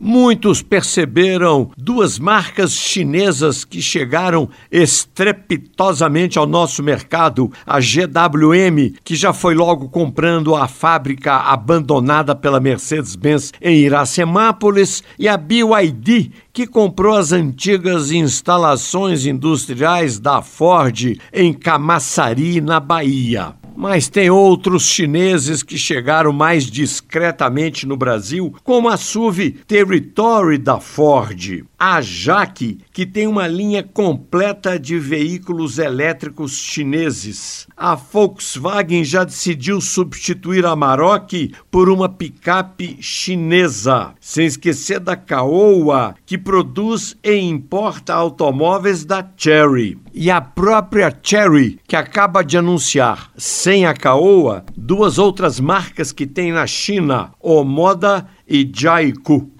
muitos perceberam duas marcas chinesas que chegaram estrepitosamente ao nosso mercado: a GWM, que já foi logo comprando a fábrica abandonada pela Mercedes-Benz em Iracemápolis, e a BYD, que comprou as antigas instalações industriais da Ford em Camaçari, na Bahia. Mas tem outros chineses que chegaram mais discretamente no Brasil, como a SUV Territory da Ford, a Jaque, que tem uma linha completa de veículos elétricos chineses. A Volkswagen já decidiu substituir a Maroc por uma picape chinesa, sem esquecer da Caoa, que produz e importa automóveis da Chery. E a própria Chery, que acaba de anunciar, sem a Caoa, duas outras marcas que tem na China, Omoda e Jaiku.